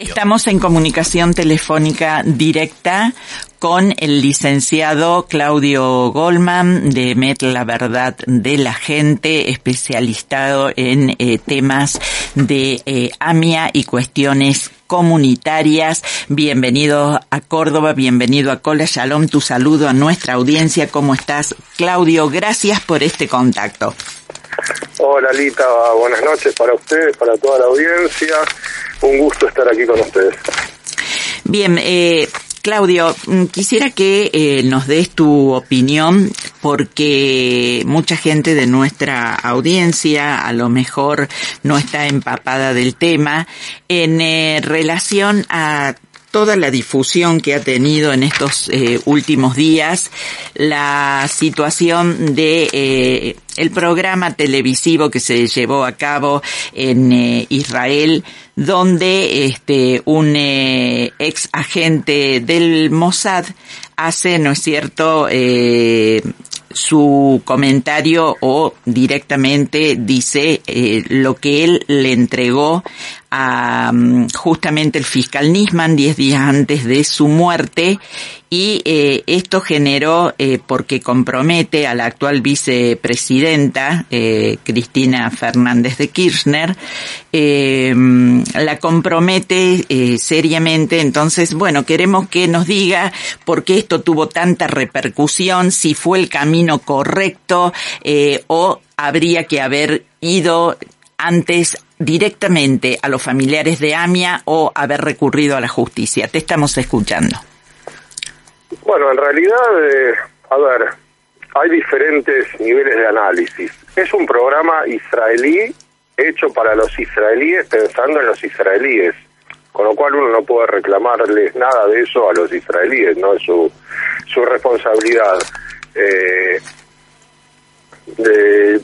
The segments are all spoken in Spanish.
Estamos en comunicación telefónica directa con el licenciado Claudio Goldman de Met La Verdad de la Gente, especializado en eh, temas de eh, AMIA y cuestiones comunitarias. Bienvenido a Córdoba, bienvenido a Cola Shalom, tu saludo a nuestra audiencia. ¿Cómo estás, Claudio? Gracias por este contacto. Hola, Lita, buenas noches para ustedes, para toda la audiencia un gusto estar aquí con ustedes. Bien, eh, Claudio, mm, quisiera que eh, nos des tu opinión porque mucha gente de nuestra audiencia a lo mejor no está empapada del tema en eh, relación a toda la difusión que ha tenido en estos eh, últimos días la situación de eh, el programa televisivo que se llevó a cabo en eh, Israel donde este un ex agente del Mossad hace no es cierto su comentario o directamente dice lo que él le entregó a mm, justamente el fiscal Nisman diez días antes de su muerte y eh, esto generó eh, porque compromete a la actual vicepresidenta eh, Cristina Fernández de Kirchner mm, la compromete seriamente. Entonces bueno queremos que nos diga por qué esto tuvo tanta repercusión si fue el camino correcto o habría que haber ido antes directamente a los familiares de Amia o haber recurrido a la justicia? Te estamos escuchando. Bueno, en realidad, eh, a ver, hay diferentes niveles de análisis. Es un programa israelí hecho para los israelíes pensando en los israelíes, con lo cual uno no puede reclamarles nada de eso a los israelíes, no es su, su responsabilidad. Eh, de,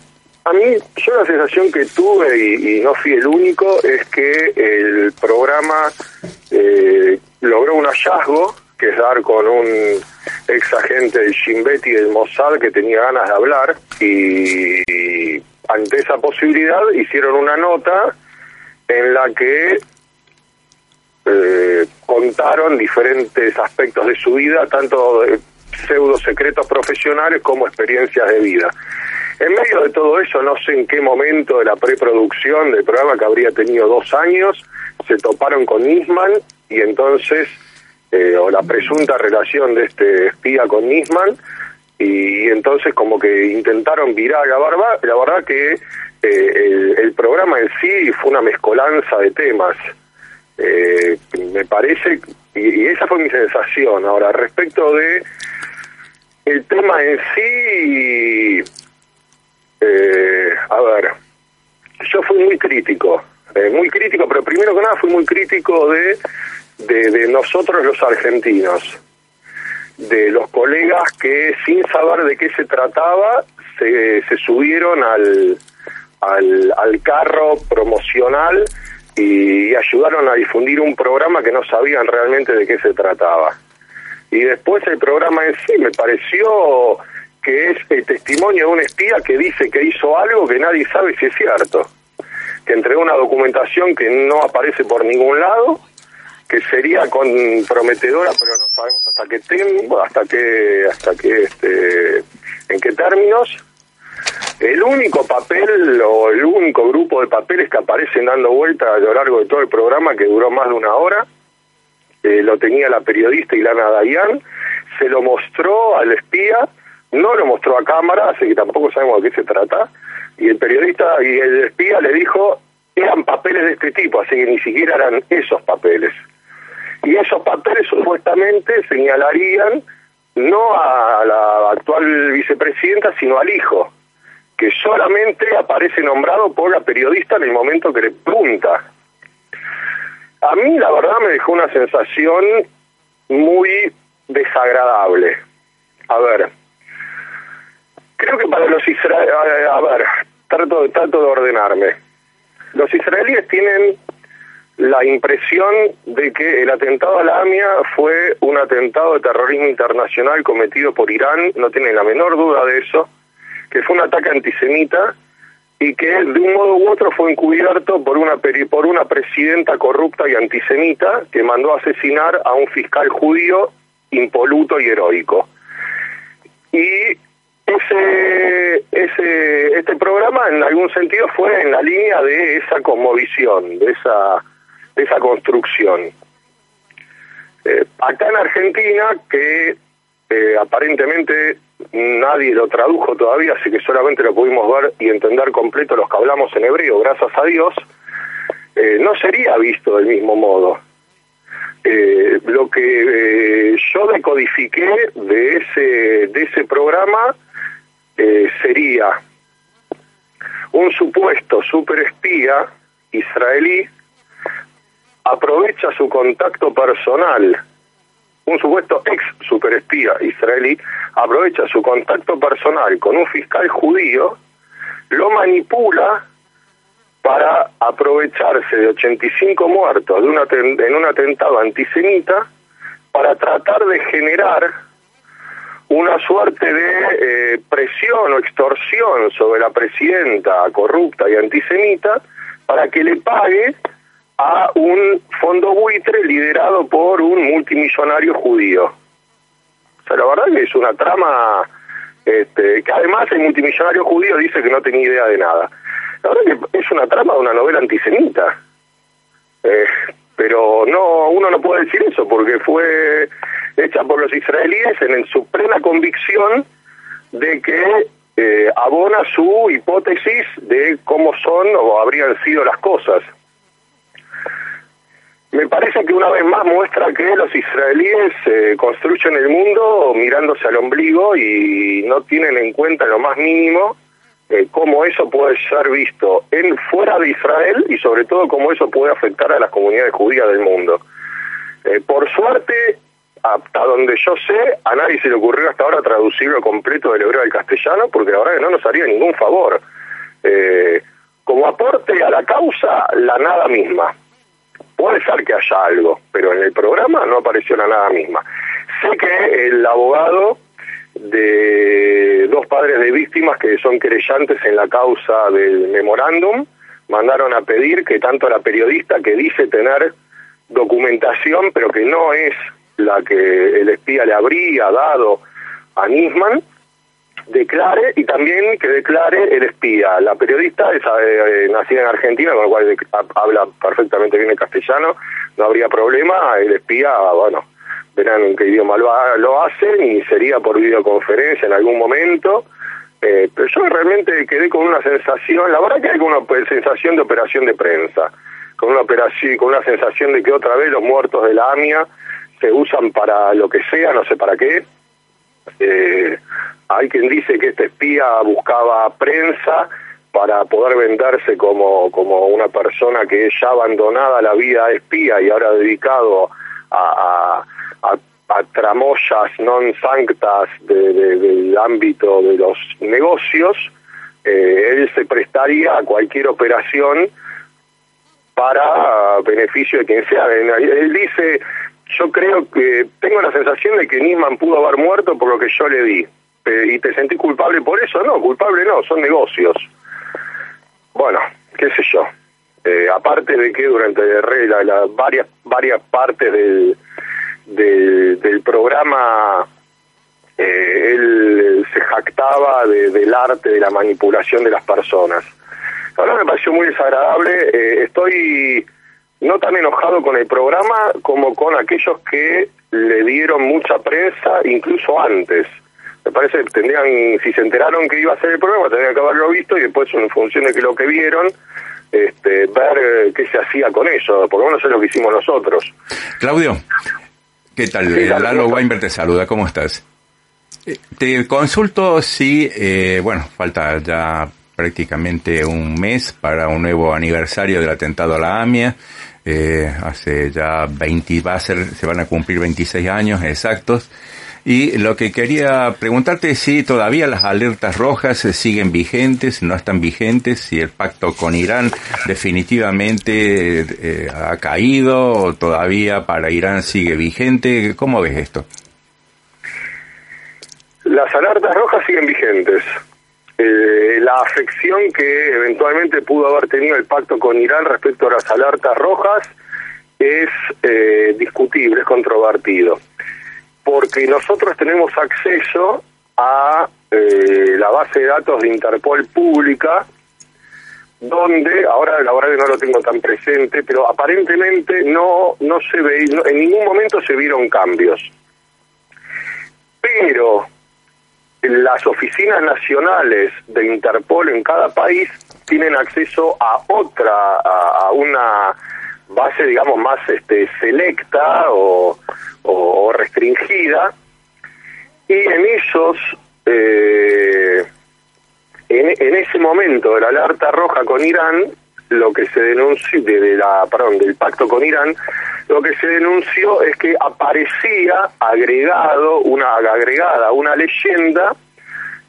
a mí, yo la sensación que tuve, y, no fui el único, es que el programa eh, logró un hallazgo, que es dar con un ex agente del Shin y del Mossad que tenía ganas de hablar, y, ante esa posibilidad hicieron una nota en la que eh, contaron diferentes aspectos de su vida, tanto de pseudo secretos profesionales como experiencias de vida. En medio de todo eso, no sé en qué momento de la preproducción del programa, que habría tenido dos años, se toparon con Nisman y entonces, eh, o la presunta relación de este espía con Nisman, y, entonces como que intentaron virar la barba, la verdad que eh, el, programa en sí fue una mezcolanza de temas. Eh, me parece, y, y, esa fue mi sensación. Ahora, respecto de el tema en sí, eh, a ver, yo fui muy crítico, eh, muy crítico, pero primero que nada fui muy crítico de, de, nosotros los argentinos, de los colegas que sin saber de qué se trataba se, se subieron al, al, al carro promocional y ayudaron a difundir un programa que no sabían realmente de qué se trataba. Y después el programa en sí me pareció que es el testimonio de un espía que dice que hizo algo que nadie sabe si es cierto, que entregó una documentación que no aparece por ningún lado, que sería comprometedora, pero no sabemos hasta qué tiempo, hasta qué, hasta qué, este, en qué términos. El único papel o el único grupo de papeles que aparecen dando vuelta a lo largo de todo el programa, que duró más de una hora, eh, lo tenía la periodista Ilana Dayan, se lo mostró al espía no lo mostró a cámara, así que tampoco sabemos de qué se trata. Y el periodista y el espía le dijo, eran papeles de este tipo, así que ni siquiera eran esos papeles. Y esos papeles supuestamente señalarían no a la actual vicepresidenta, sino al hijo, que solamente aparece nombrado por la periodista en el momento que le pregunta. A mí la verdad me dejó una sensación muy desagradable. A ver, Creo que para los israelíes, a ver, trato, trato de ordenarme. Los israelíes tienen la impresión de que el atentado a la AMIA fue un atentado de terrorismo internacional cometido por Irán, no tienen la menor duda de eso, que fue un ataque antisemita y que de un modo u otro fue encubierto por una, por una presidenta corrupta y antisemita que mandó asesinar a un fiscal judío impoluto y heroico. Y ese, ese, este programa en algún sentido fue en la línea de esa conmovisión, de esa, esa construcción. Eh, acá en Argentina, que eh, aparentemente nadie lo tradujo todavía, así que solamente lo pudimos ver y entender completo los que hablamos en hebreo, gracias a Dios, eh, no sería visto del mismo modo. Eh, lo que eh, yo decodifiqué de ese, de ese programa sería un supuesto superespía israelí aprovecha su contacto personal un supuesto ex superespía israelí aprovecha su contacto personal con un fiscal judío, lo manipula para aprovecharse de 85 muertos de una, en un atentado antisemita para tratar de generar una suerte de eh, presión o extorsión sobre la presidenta corrupta y antisemita para que le pague a un fondo buitre liderado por un multimillonario judío. O sea, la verdad que es una trama este, que además el multimillonario judío dice que no tenía idea de nada. La verdad que es una trama de una novela antisemita. Eh, pero no uno no puede decir eso porque fue hecha por los israelíes en, su plena convicción de que eh, abona su hipótesis de cómo son o habrían sido las cosas me parece que una vez más muestra que los israelíes eh, construyen el mundo mirándose al ombligo y no tienen en cuenta lo más mínimo eh, cómo eso puede ser visto en fuera de Israel y sobre todo cómo eso puede afectar a las comunidades judías del mundo. Eh, por suerte, hasta donde yo sé, a nadie se le ocurrió hasta ahora traducirlo completo del hebreo al castellano, porque la verdad que no nos haría ningún favor. como aporte a la causa, la nada misma. Puede ser que haya algo, pero en el programa no apareció la nada misma. Sé que el abogado de dos padres de víctimas que son querellantes en la causa del memorándum mandaron a pedir que tanto la periodista que dice tener documentación, pero que no es la que el espía le habría dado a Nisman, declare y también que declare el espía. La periodista es eh, nacida en Argentina, con lo cual habla perfectamente bien el castellano, no habría problema. El espía, bueno, verán en qué idioma lo, hacen y sería por videoconferencia en algún momento. Eh, pero yo realmente quedé con una sensación, la verdad que hay una sensación de operación de prensa, con una operación, con una sensación de que otra vez los muertos de la AMIA se usan para lo que sea, no sé para qué. Eh, hay quien dice que este espía buscaba prensa para poder venderse como, como una persona que es ya abandonada la vida espía y ahora dedicado a, tramoyas non sanctas del ámbito de los negocios, eh, él se prestaría a cualquier operación para beneficio de quien sea. Él dice, yo creo que tengo la sensación de que Nisman pudo haber muerto por lo que yo le di y te sentí culpable por eso, no, culpable no, son negocios. Bueno, qué sé yo. Eh, aparte de que durante la, varias varias partes del, del, programa eh, él se jactaba del arte de la manipulación de las personas. Ahora me pareció muy desagradable. Eh, estoy no tan enojado con el programa como con aquellos que le dieron mucha prensa, incluso antes me parece que tendrían, si se enteraron que iba a ser el programa, tendrían que haberlo visto y después en función de que lo que vieron, este, ver eh, qué se hacía con eso, por lo menos es lo que hicimos nosotros. Claudio, ¿qué tal? Sí, Lalo Weinberg te saluda, ¿cómo estás? Eh, te consulto si, eh, bueno, falta ya prácticamente un mes para un nuevo aniversario del atentado a la AMIA. hace ya 20, va a ser, se van a cumplir 26 años exactos. Y lo que quería preguntarte es si todavía las alertas rojas siguen vigentes, no están vigentes, si el pacto con Irán definitivamente eh, ha caído o todavía para Irán sigue vigente. ¿Cómo ves esto? Las alertas rojas siguen vigentes. eh, la afección que eventualmente pudo haber tenido el pacto con Irán respecto a las alertas rojas es eh, discutible, es controvertido, porque nosotros tenemos acceso a eh, la base de datos de Interpol pública, donde, ahora la verdad que no lo tengo tan presente, pero aparentemente no, no se ve, en ningún momento se vieron cambios. Pero las oficinas nacionales de Interpol en cada país tienen acceso a otra, a, una base, digamos, más este, selecta o, restringida, y en esos, eh, en, en, ese momento de la alerta roja con Irán, lo que se denunció, de, la, perdón, del pacto con Irán, lo que se denunció es que aparecía agregado, una agregada, una leyenda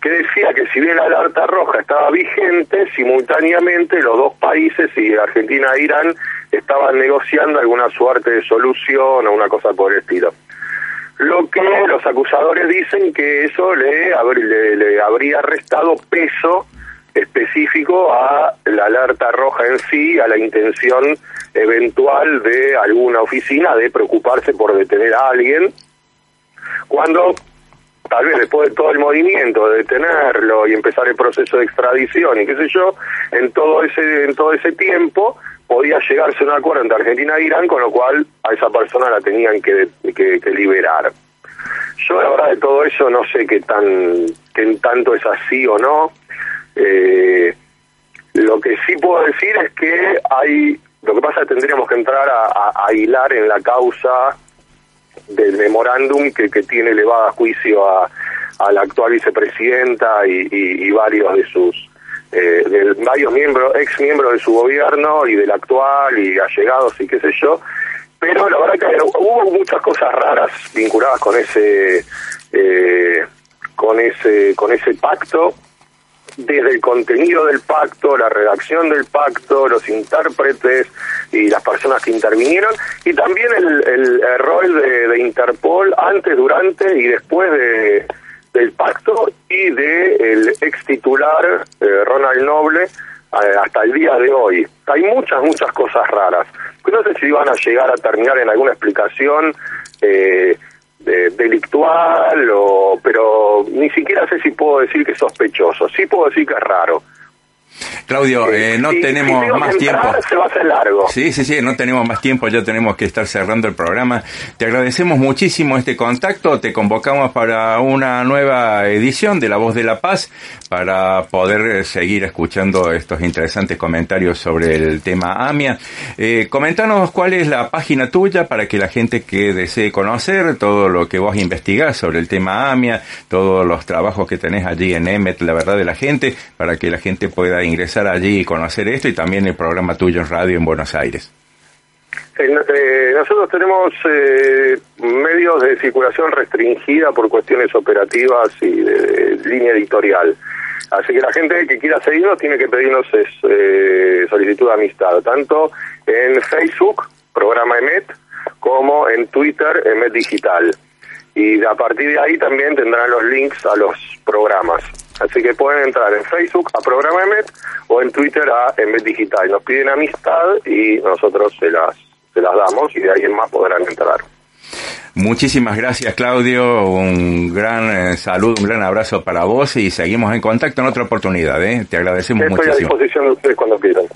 que decía que si bien la alerta roja estaba vigente, simultáneamente los dos países, y Argentina e Irán, estaban negociando alguna suerte de solución o una cosa por el estilo. Lo que los acusadores dicen que eso le, le, le habría restado peso específico a la alerta roja en sí, a la intención eventual de alguna oficina de preocuparse por detener a alguien, cuando tal vez después de todo el movimiento de detenerlo y empezar el proceso de extradición y qué sé yo, en todo ese en todo ese tiempo podía llegarse a un acuerdo entre Argentina e Irán, con lo cual a esa persona la tenían que, que, liberar. Yo la verdad de todo eso no sé qué tan qué tanto es así o no. Eh, lo que sí puedo decir es que hay, lo que pasa es que tendríamos que entrar a, hilar en la causa del memorándum que, que tiene elevada juicio a, a la actual vicepresidenta y, varios de sus eh, de varios miembros, ex miembros de su gobierno y del actual y allegados y qué sé yo, pero la verdad que hubo muchas cosas raras vinculadas con ese eh, con ese con ese pacto desde el contenido del pacto, la redacción del pacto, los intérpretes y las personas que intervinieron, y también el, el, rol de, Interpol antes, durante y después de, del pacto y de el ex titular eh, Ronald Noble eh, hasta el día de hoy. Hay muchas, muchas cosas raras. No sé si van a llegar a terminar en alguna explicación. Eh, delictual, o, pero ni siquiera sé si puedo decir que es sospechoso. Sí puedo decir que es raro. Claudio, eh, eh no tenemos más tiempo. Se va a hacer largo. Sí, sí, sí, no tenemos más tiempo, ya tenemos que estar cerrando el programa. Te agradecemos muchísimo este contacto, te convocamos para una nueva edición de La Voz de la Paz para poder seguir escuchando estos interesantes comentarios sobre el tema AMIA. Eh, comentanos cuál es la página tuya para que la gente que desee conocer todo lo que vos investigás sobre el tema AMIA, todos los trabajos que tenés allí en EMET, la verdad de la gente, para que la gente pueda ingresar allí y conocer esto y también el programa tuyo en radio en Buenos Aires. Eh, nosotros tenemos eh, medios de circulación restringida por cuestiones operativas y de, línea editorial. Así que la gente que quiera seguirnos tiene que pedirnos eh, solicitud de amistad, tanto en Facebook, programa EMET, como en Twitter, EMET Digital. Y a partir de ahí también tendrán los links a los programas. Así que pueden entrar en Facebook a Programa EMET o en Twitter a EMET Digital. Nos piden amistad y nosotros se las, se las damos y de ahí en más podrán entrar. Muchísimas gracias Claudio, un gran eh, saludo, un gran abrazo para vos y seguimos en contacto en otra oportunidad. ¿eh? Te agradecemos Estoy muchísimo. a disposición de ustedes cuando quieran.